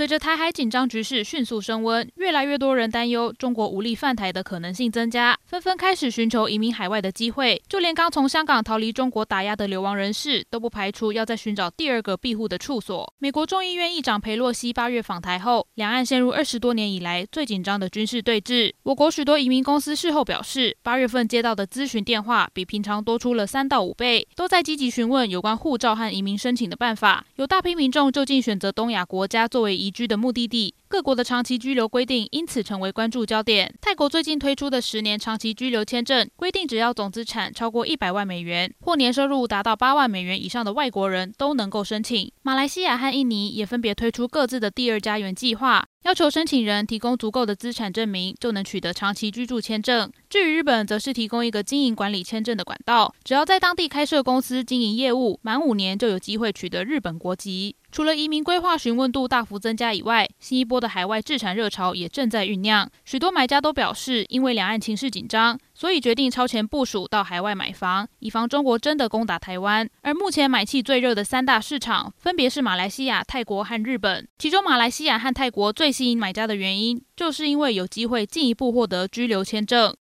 随着台海紧张局势迅速升温，越来越多人担忧中国武力犯台的可能性增加，纷纷开始寻求移民海外的机会。就连刚从香港逃离中国打压的流亡人士，都不排除要再寻找第二个庇护的处所。美国众议院议长裴洛西八月访台后，两岸陷入二十多年以来最紧张的军事对峙。我国许多移民公司事后表示，八月份接到的咨询电话比平常多出了三到五倍，都在积极询问有关护照和移民申请的办法。有大批民众就近选择东亚国家作为移居的目的地，各国的长期居留规定因此成为关注焦点。泰国最近推出的十年长期居留签证规定，只要总资产超过一百万美元或年收入达到八万美元以上的外国人都能够申请。马来西亚和印尼也分别推出各自的第二家园计划。要求申请人提供足够的资产证明，就能取得长期居住签证。至于日本，则是提供一个经营管理签证的管道，只要在当地开设公司经营业务，满五年就有机会取得日本国籍。除了移民规划询问度大幅增加以外，新一波的海外置产热潮也正在酝酿。许多买家都表示，因为两岸情势紧张，所以决定超前部署到海外买房，以防中国真的攻打台湾。而目前买气最热的三大市场，分别是马来西亚、泰国和日本。其中，马来西亚和泰国最吸引买家的原因，就是因为有机会进一步获得居留签证。